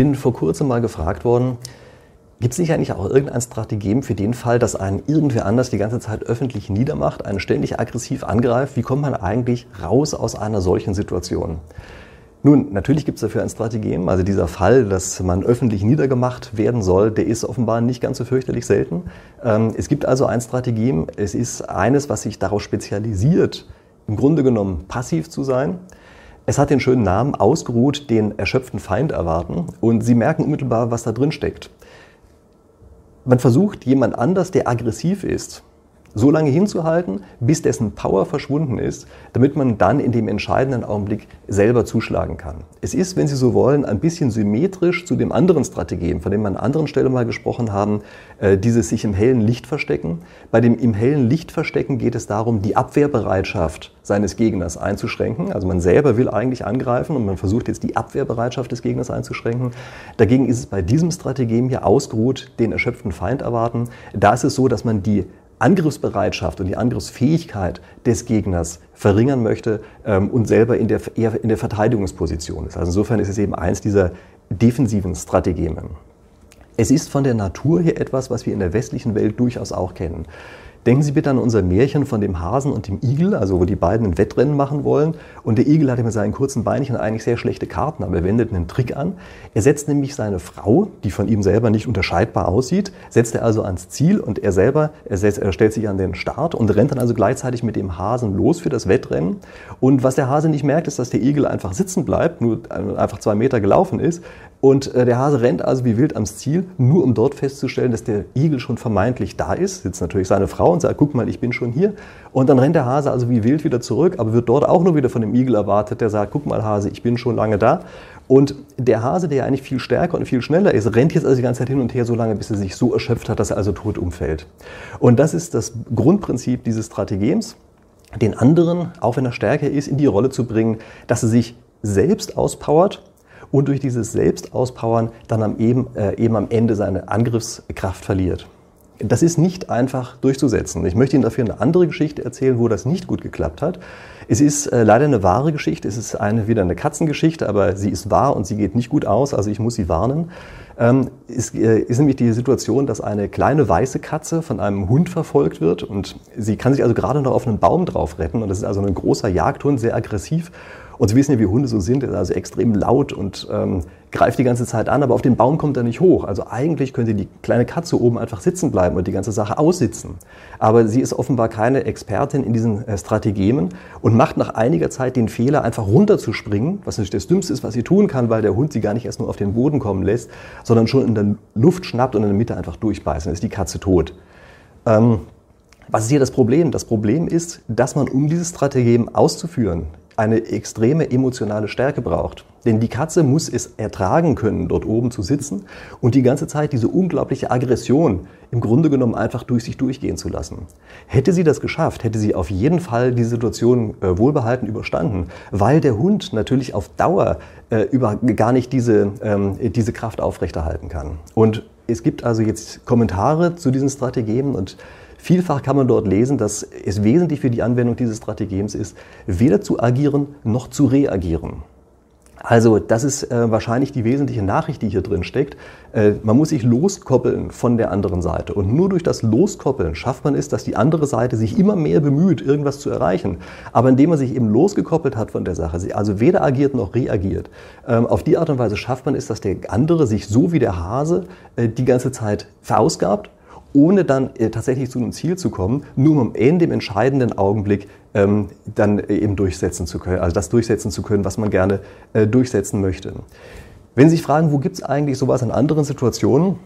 bin vor kurzem mal gefragt worden, gibt es nicht eigentlich auch irgendein Strategem für den Fall, dass einen irgendwer anders die ganze Zeit öffentlich niedermacht, einen ständig aggressiv angreift? Wie kommt man eigentlich raus aus einer solchen Situation? Nun, natürlich gibt es dafür ein Strategem. Also dieser Fall, dass man öffentlich niedergemacht werden soll, der ist offenbar nicht ganz so fürchterlich selten. Ähm, es gibt also ein Strategem. Es ist eines, was sich darauf spezialisiert, im Grunde genommen passiv zu sein. Es hat den schönen Namen ausgeruht, den erschöpften Feind erwarten. Und Sie merken unmittelbar, was da drin steckt. Man versucht, jemand anders, der aggressiv ist, so lange hinzuhalten, bis dessen Power verschwunden ist, damit man dann in dem entscheidenden Augenblick selber zuschlagen kann. Es ist, wenn Sie so wollen, ein bisschen symmetrisch zu dem anderen Strategien, von dem wir an anderen Stellen mal gesprochen haben, äh, dieses sich im hellen Licht verstecken. Bei dem im hellen Licht verstecken geht es darum, die Abwehrbereitschaft seines Gegners einzuschränken. Also man selber will eigentlich angreifen und man versucht jetzt die Abwehrbereitschaft des Gegners einzuschränken. Dagegen ist es bei diesem Strategem hier ausgeruht, den erschöpften Feind erwarten. Da ist es so, dass man die Angriffsbereitschaft und die Angriffsfähigkeit des Gegners verringern möchte ähm, und selber in der, eher in der Verteidigungsposition ist. Also insofern ist es eben eins dieser defensiven Strategien. Es ist von der Natur her etwas, was wir in der westlichen Welt durchaus auch kennen. Denken Sie bitte an unser Märchen von dem Hasen und dem Igel, also wo die beiden ein Wettrennen machen wollen. Und der Igel hat mit seinen kurzen Beinchen eigentlich sehr schlechte Karten, aber er wendet einen Trick an. Er setzt nämlich seine Frau, die von ihm selber nicht unterscheidbar aussieht, setzt er also ans Ziel und er selber, er, setzt, er stellt sich an den Start und rennt dann also gleichzeitig mit dem Hasen los für das Wettrennen. Und was der Hase nicht merkt, ist, dass der Igel einfach sitzen bleibt, nur einfach zwei Meter gelaufen ist. Und äh, der Hase rennt also wie wild ans Ziel, nur um dort festzustellen, dass der Igel schon vermeintlich da ist. Sitzt natürlich seine Frau und sagt, guck mal, ich bin schon hier. Und dann rennt der Hase also wie wild wieder zurück, aber wird dort auch nur wieder von dem Igel erwartet, der sagt, guck mal Hase, ich bin schon lange da. Und der Hase, der eigentlich viel stärker und viel schneller ist, rennt jetzt also die ganze Zeit hin und her so lange, bis er sich so erschöpft hat, dass er also tot umfällt. Und das ist das Grundprinzip dieses Strategems, den anderen, auch wenn er stärker ist, in die Rolle zu bringen, dass er sich selbst auspowert und durch dieses Selbstauspowern dann am eben, äh, eben am Ende seine Angriffskraft verliert. Das ist nicht einfach durchzusetzen. Ich möchte Ihnen dafür eine andere Geschichte erzählen, wo das nicht gut geklappt hat. Es ist äh, leider eine wahre Geschichte. Es ist eine, wieder eine Katzengeschichte, aber sie ist wahr und sie geht nicht gut aus. Also ich muss Sie warnen. Ähm, es äh, ist nämlich die Situation, dass eine kleine weiße Katze von einem Hund verfolgt wird und sie kann sich also gerade noch auf einen Baum drauf retten. Und das ist also ein großer Jagdhund, sehr aggressiv. Und Sie wissen ja, wie Hunde so sind, also extrem laut und ähm, greift die ganze Zeit an, aber auf den Baum kommt er nicht hoch. Also eigentlich könnte die kleine Katze oben einfach sitzen bleiben und die ganze Sache aussitzen. Aber sie ist offenbar keine Expertin in diesen äh, Strategemen und macht nach einiger Zeit den Fehler, einfach runterzuspringen, was natürlich das Dümmste ist, was sie tun kann, weil der Hund sie gar nicht erst nur auf den Boden kommen lässt, sondern schon in der Luft schnappt und in der Mitte einfach durchbeißt. Dann ist die Katze tot. Ähm, was ist hier das Problem? Das Problem ist, dass man, um dieses Strategem auszuführen, eine extreme emotionale Stärke braucht. Denn die Katze muss es ertragen können, dort oben zu sitzen und die ganze Zeit diese unglaubliche Aggression im Grunde genommen einfach durch sich durchgehen zu lassen. Hätte sie das geschafft, hätte sie auf jeden Fall die Situation äh, wohlbehalten überstanden, weil der Hund natürlich auf Dauer äh, über gar nicht diese, ähm, diese Kraft aufrechterhalten kann. Und es gibt also jetzt Kommentare zu diesen Strategien und Vielfach kann man dort lesen, dass es wesentlich für die Anwendung dieses Strategems ist, weder zu agieren noch zu reagieren. Also das ist äh, wahrscheinlich die wesentliche Nachricht, die hier drin steckt. Äh, man muss sich loskoppeln von der anderen Seite. Und nur durch das Loskoppeln schafft man es, dass die andere Seite sich immer mehr bemüht, irgendwas zu erreichen. Aber indem man sich eben losgekoppelt hat von der Sache, also weder agiert noch reagiert, ähm, auf die Art und Weise schafft man es, dass der andere sich so wie der Hase äh, die ganze Zeit verausgabt ohne dann äh, tatsächlich zu einem Ziel zu kommen, nur um am Ende im entscheidenden Augenblick ähm, dann äh, eben durchsetzen zu können, also das durchsetzen zu können, was man gerne äh, durchsetzen möchte. Wenn Sie sich fragen, wo gibt es eigentlich sowas in anderen Situationen?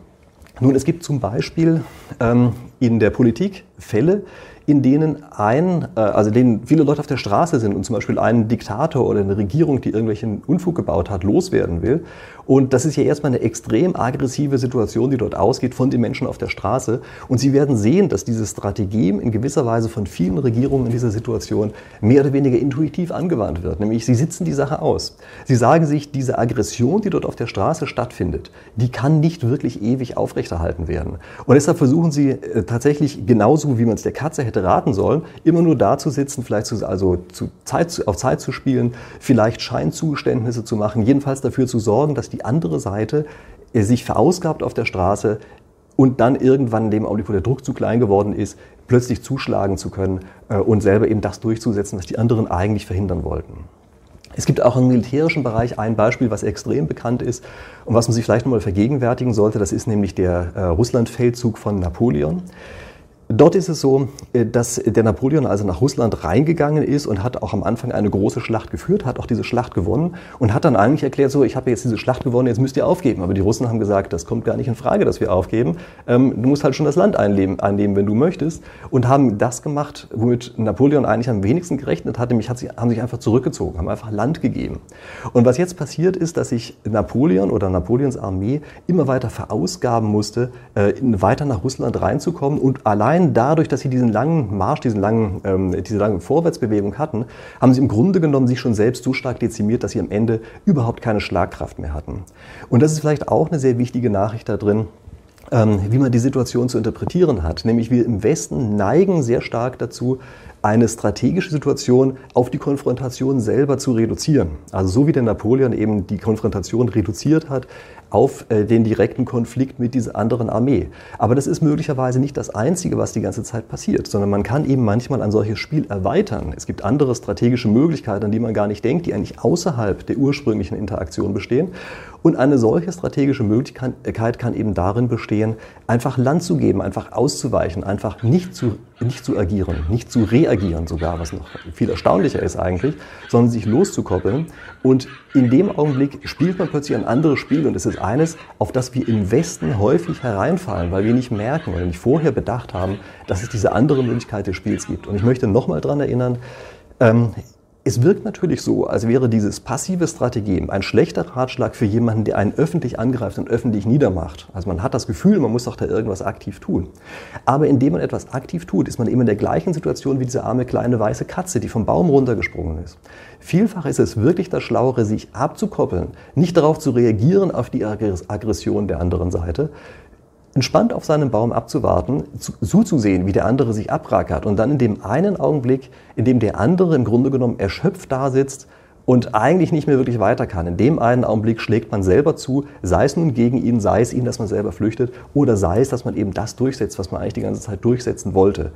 Nun, es gibt zum Beispiel ähm, in der Politik Fälle, in denen ein, äh, also denen viele Leute auf der Straße sind und zum Beispiel ein Diktator oder eine Regierung, die irgendwelchen Unfug gebaut hat, loswerden will. Und das ist ja erstmal eine extrem aggressive Situation, die dort ausgeht von den Menschen auf der Straße. Und Sie werden sehen, dass diese Strategie in gewisser Weise von vielen Regierungen in dieser Situation mehr oder weniger intuitiv angewandt wird. Nämlich, sie sitzen die Sache aus. Sie sagen sich, diese Aggression, die dort auf der Straße stattfindet, die kann nicht wirklich ewig aufrechterhalten werden. Und deshalb versuchen sie äh, tatsächlich genauso, wie man es der Katze hätte hätte raten sollen, immer nur da zu sitzen, vielleicht zu, also zu Zeit, auf Zeit zu spielen, vielleicht Scheinzugeständnisse zu machen, jedenfalls dafür zu sorgen, dass die andere Seite äh, sich verausgabt auf der Straße und dann irgendwann in dem Augenblick, wo der Druck zu klein geworden ist, plötzlich zuschlagen zu können äh, und selber eben das durchzusetzen, was die anderen eigentlich verhindern wollten. Es gibt auch im militärischen Bereich ein Beispiel, was extrem bekannt ist und was man sich vielleicht nochmal vergegenwärtigen sollte. Das ist nämlich der äh, Russlandfeldzug von Napoleon. Dort ist es so, äh, dass der Napoleon also nach Russland reingegangen ist und hat auch am Anfang eine große Schlacht geführt, hat auch diese Schlacht gewonnen und hat dann eigentlich erklärt, so, ich habe jetzt diese Schlacht gewonnen, jetzt müsst ihr aufgeben. Aber die Russen haben gesagt, das kommt gar nicht in Frage, dass wir aufgeben. Ähm, du musst halt schon das Land einnehmen, einnehmen, wenn du möchtest. Und haben das gemacht, womit Napoleon eigentlich am wenigsten gerechnet hat, nämlich haben sich einfach zurückgezogen, haben einfach Land gegeben. Und was jetzt passiert ist, dass sich Napoleon oder Napoleons Armee immer weiter verausgaben musste, äh, weiter nach Russland reinzukommen und allein allein dadurch, dass sie diesen langen Marsch, diesen langen, ähm, diese lange Vorwärtsbewegung hatten, haben sie im Grunde genommen sich schon selbst so stark dezimiert, dass sie am Ende überhaupt keine Schlagkraft mehr hatten. Und das ist vielleicht auch eine sehr wichtige Nachricht da drin, ähm, wie man die Situation zu interpretieren hat. Nämlich wir im Westen neigen sehr stark dazu, eine strategische Situation auf die Konfrontation selber zu reduzieren. Also so wie der Napoleon eben die Konfrontation reduziert hat, auf äh, den direkten Konflikt mit dieser anderen Armee. Aber das ist möglicherweise nicht das Einzige, was die ganze Zeit passiert, sondern man kann eben manchmal ein solches Spiel erweitern. Es gibt andere strategische Möglichkeiten, an die man gar nicht denkt, die eigentlich außerhalb der ursprünglichen Interaktion bestehen. Und eine solche strategische Möglichkeit kann eben darin bestehen, einfach Land zu geben, einfach auszuweichen, einfach nicht zu, nicht zu agieren, nicht zu reagieren sogar, was noch viel erstaunlicher ist eigentlich, sondern sich loszukoppeln. Und in dem Augenblick spielt man plötzlich ein anderes Spiel und es ist eines, auf das wir im Westen häufig hereinfallen, weil wir nicht merken oder nicht vorher bedacht haben, dass es diese andere Möglichkeit des Spiels gibt. Und ich möchte nochmal daran erinnern, ähm, es wirkt natürlich so, als wäre dieses passive Strategem ein schlechter Ratschlag für jemanden, der einen öffentlich angreift und öffentlich niedermacht. Also man hat das Gefühl, man muss doch da irgendwas aktiv tun. Aber indem man etwas aktiv tut, ist man immer in der gleichen Situation wie diese arme kleine weiße Katze, die vom Baum runtergesprungen ist. Vielfach ist es wirklich das Schlauere, sich abzukoppeln, nicht darauf zu reagieren auf die Aggression der anderen Seite, entspannt auf seinem Baum abzuwarten, zuzusehen, wie der andere sich abrackert und dann in dem einen Augenblick, in dem der andere im Grunde genommen erschöpft da sitzt und eigentlich nicht mehr wirklich weiter kann. In dem einen Augenblick schlägt man selber zu, sei es nun gegen ihn, sei es ihn, dass man selber flüchtet oder sei es, dass man eben das durchsetzt, was man eigentlich die ganze Zeit durchsetzen wollte.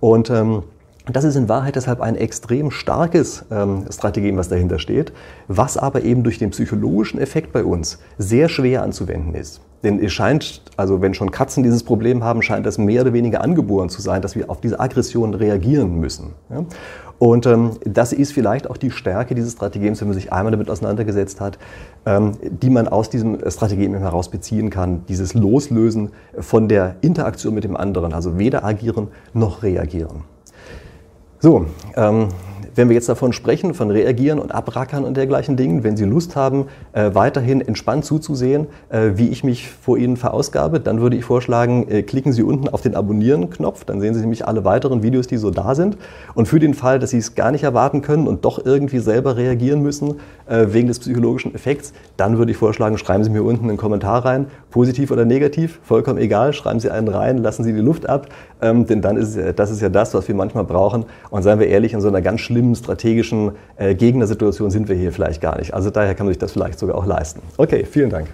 Und ähm, das ist in Wahrheit deshalb ein extrem starkes ähm, Strategem, was dahinter steht, was aber eben durch den psychologischen Effekt bei uns sehr schwer anzuwenden ist. Denn es scheint, also wenn schon Katzen dieses Problem haben, scheint das mehr oder weniger angeboren zu sein, dass wir auf diese Aggression reagieren müssen. Ja? Und ähm, das ist vielleicht auch die Stärke dieses Strategems, wenn man sich einmal damit auseinandergesetzt hat, ähm, die man aus diesem Strategem heraus beziehen kann. Dieses Loslösen von der Interaktion mit dem anderen, also weder agieren noch reagieren. So, ähm, wenn wir jetzt davon sprechen, von reagieren und abrackern und dergleichen Dingen, wenn Sie Lust haben, äh, weiterhin entspannt zuzusehen, äh, wie ich mich vor Ihnen verausgabe, dann würde ich vorschlagen, äh, klicken Sie unten auf den Abonnieren-Knopf, dann sehen Sie nämlich alle weiteren Videos, die so da sind. Und für den Fall, dass Sie es gar nicht erwarten können und doch irgendwie selber reagieren müssen, äh, wegen des psychologischen Effekts, dann würde ich vorschlagen, schreiben Sie mir unten einen Kommentar rein, positiv oder negativ, vollkommen egal, schreiben Sie einen rein, lassen Sie die Luft ab, ähm, denn dann ist das ist ja das, was wir manchmal brauchen. Und seien wir ehrlich, in so einer ganz schlimmen strategischen äh, Gegnersituation sind wir hier vielleicht gar nicht. Also daher kann man sich das vielleicht sogar auch leisten. Okay, vielen Dank.